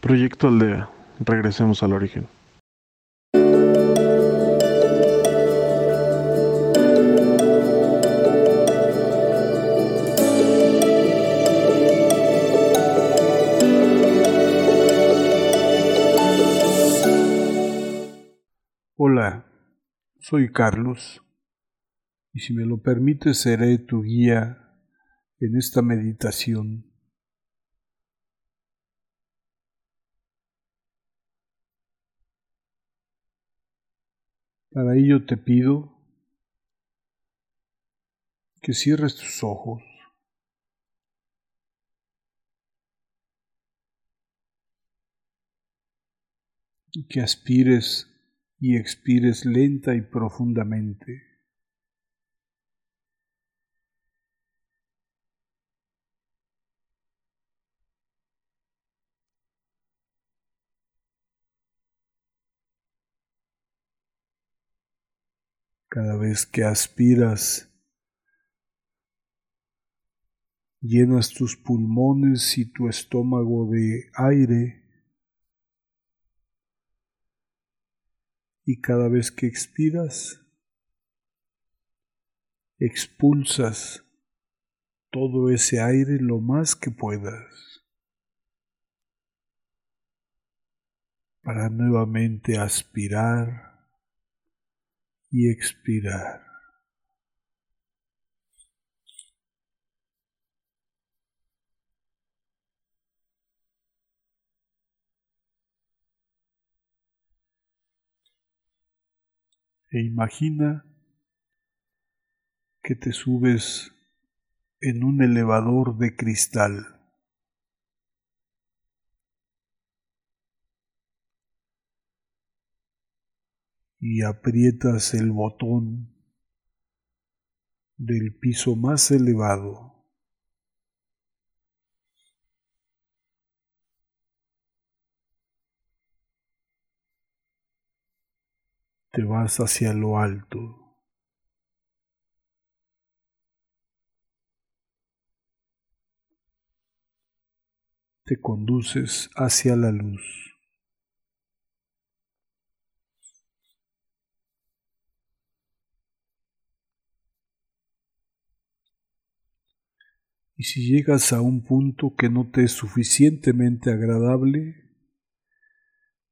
Proyecto Aldea. Regresemos al origen. Hola, soy Carlos y si me lo permites seré tu guía en esta meditación. Para ello te pido que cierres tus ojos. y que aspires y expires lenta y profundamente. Cada vez que aspiras, llenas tus pulmones y tu estómago de aire. Y cada vez que expiras, expulsas todo ese aire lo más que puedas. Para nuevamente aspirar y expirar. e imagina que te subes en un elevador de cristal. Y aprietas el botón del piso más elevado. te vas hacia lo alto. Te conduces hacia la luz. Y si llegas a un punto que no te es suficientemente agradable,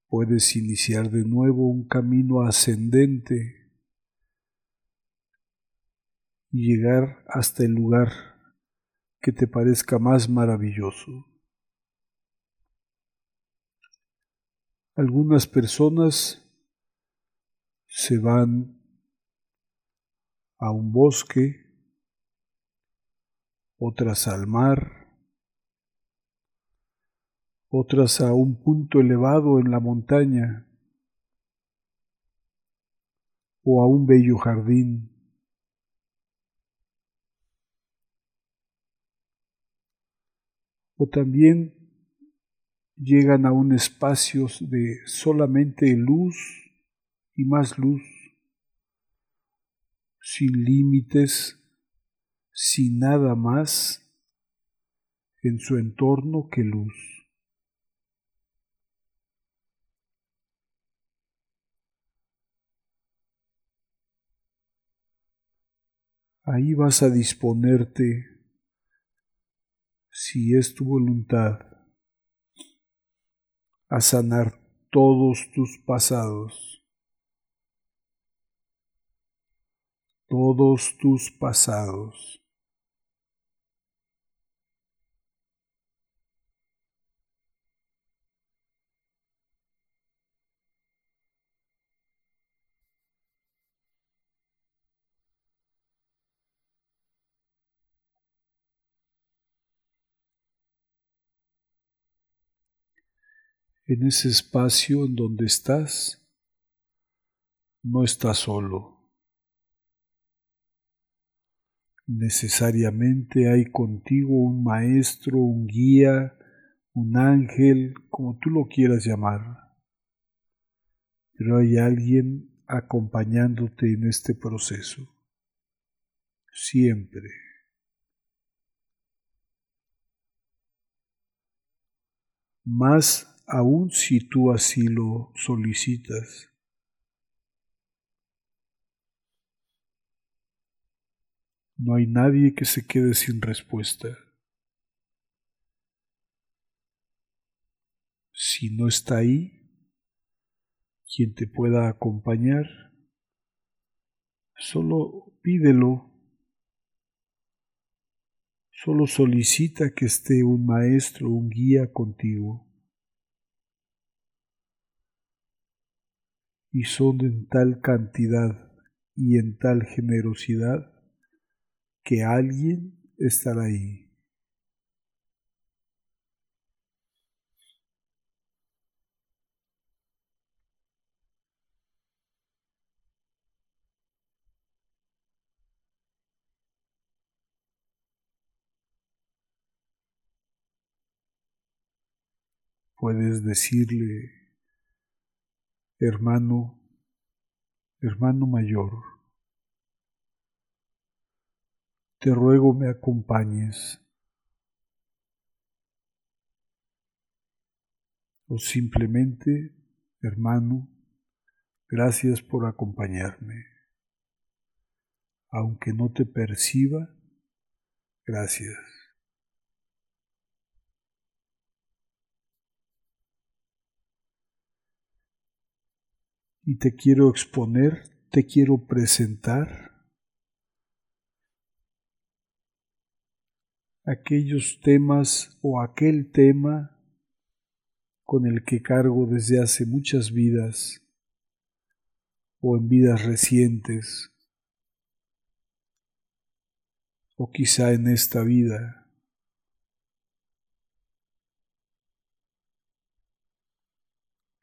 puedes iniciar de nuevo un camino ascendente y llegar hasta el lugar que te parezca más maravilloso. Algunas personas se van a un bosque, otras al mar, otras a un punto elevado en la montaña o a un bello jardín. O también llegan a un espacio de solamente luz y más luz, sin límites, sin nada más en su entorno que luz. Ahí vas a disponerte, si es tu voluntad, a sanar todos tus pasados, todos tus pasados. En ese espacio en donde estás, no estás solo. Necesariamente hay contigo un maestro, un guía, un ángel, como tú lo quieras llamar. Pero hay alguien acompañándote en este proceso. Siempre. Más aun si tú así lo solicitas. No hay nadie que se quede sin respuesta. Si no está ahí, quien te pueda acompañar, solo pídelo, solo solicita que esté un maestro, un guía contigo. Y son en tal cantidad y en tal generosidad que alguien estará ahí. Puedes decirle, hermano, hermano mayor, te ruego me acompañes. O simplemente, hermano, gracias por acompañarme. Aunque no te perciba, gracias. Y te quiero exponer, te quiero presentar aquellos temas o aquel tema con el que cargo desde hace muchas vidas o en vidas recientes o quizá en esta vida.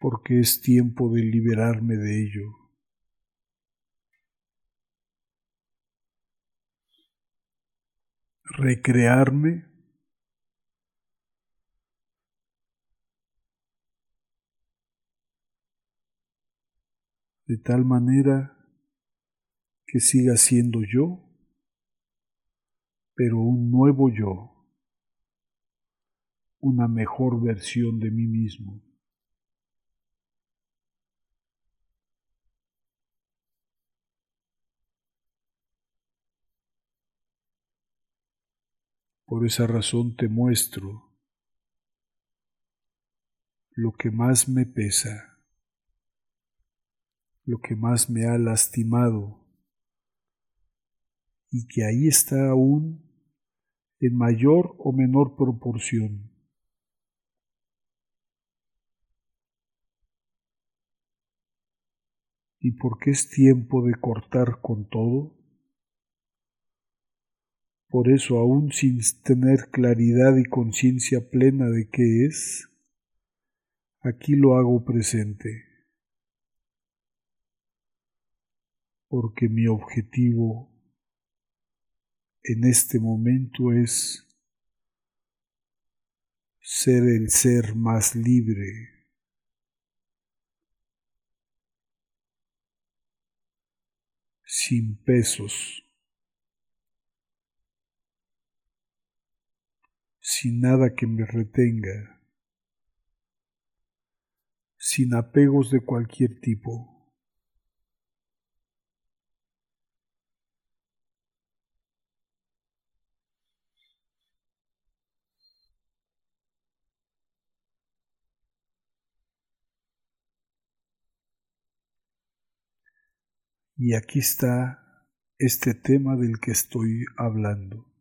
Porque es tiempo de liberarme de ello. recrearme de tal manera que siga siendo yo, pero un nuevo yo, una mejor versión de mí mismo. Por esa razón te muestro lo que más me pesa, lo que más me ha lastimado y que ahí está aún en mayor o menor proporción. Y porque es tiempo de cortar con todo, por eso, aún sin tener claridad y conciencia plena de qué es, aquí lo hago presente. Porque mi objetivo en este momento es ser el ser más libre. sin pesos. Sin nada que me retenga, sin apegos de cualquier tipo. Y aquí está este tema del que estoy hablando.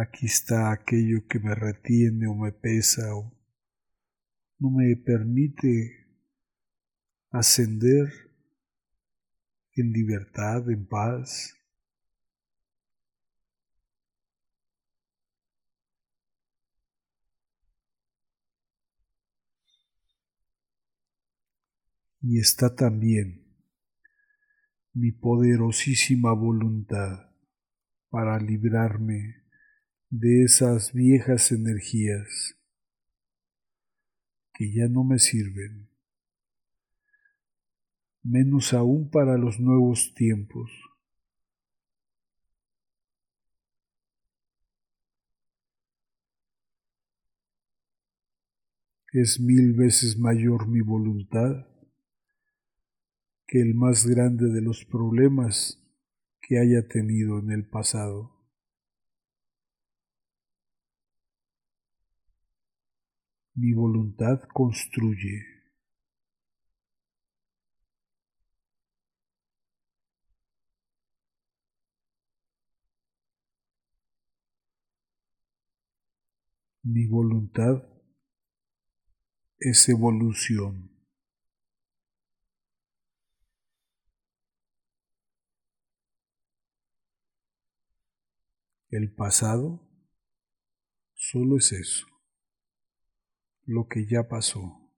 Aquí está aquello que me retiene o me pesa o no me permite ascender en libertad, en paz. Y está también mi poderosísima voluntad para librarme de esas viejas energías que ya no me sirven, menos aún para los nuevos tiempos. Es mil veces mayor mi voluntad que el más grande de los problemas que haya tenido en el pasado. Mi voluntad construye. Mi voluntad es evolución. El pasado solo es eso, lo que ya pasó.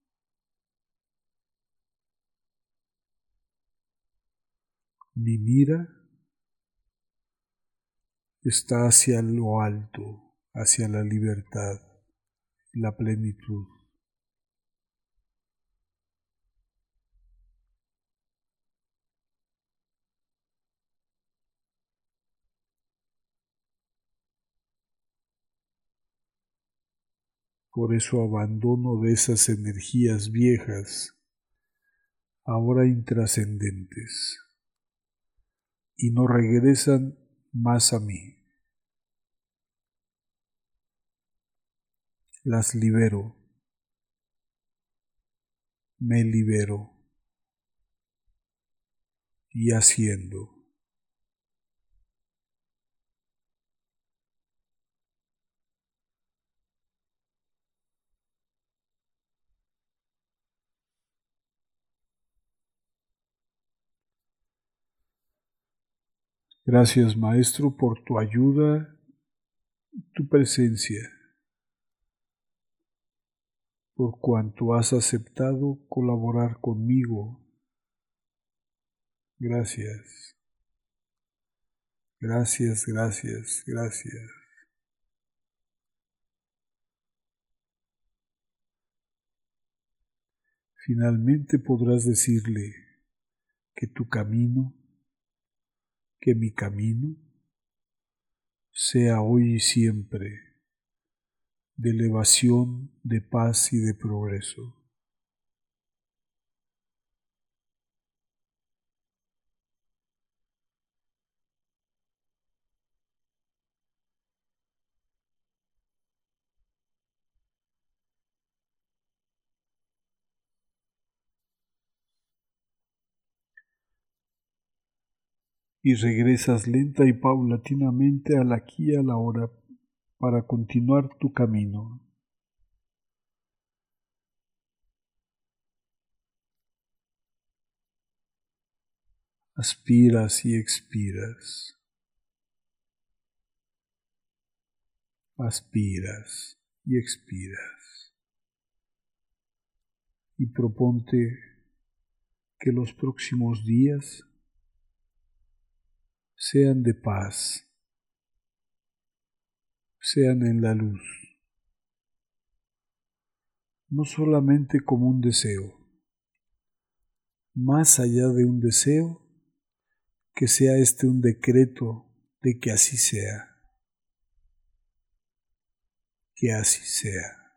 Mi mira está hacia lo alto, hacia la libertad, la plenitud. Por eso abandono de esas energías viejas, ahora intrascendentes, y no regresan más a mí. Las libero, me libero y haciendo. Gracias Maestro por tu ayuda y tu presencia, por cuanto has aceptado colaborar conmigo. Gracias. Gracias, gracias, gracias. Finalmente podrás decirle que tu camino que mi camino sea hoy y siempre de elevación, de paz y de progreso. Y regresas lenta y paulatinamente al aquí y a la hora para continuar tu camino. Aspiras y expiras. Aspiras y expiras. Y proponte que los próximos días sean de paz, sean en la luz, no solamente como un deseo, más allá de un deseo, que sea este un decreto de que así sea, que así sea.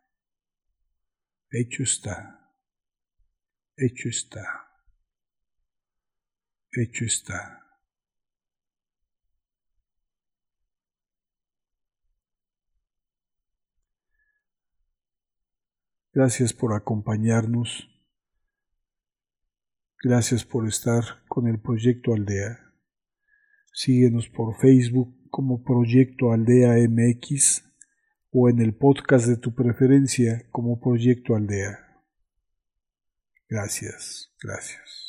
Hecho está, hecho está, hecho está. Gracias por acompañarnos. Gracias por estar con el Proyecto Aldea. Síguenos por Facebook como Proyecto Aldea MX o en el podcast de tu preferencia como Proyecto Aldea. Gracias, gracias.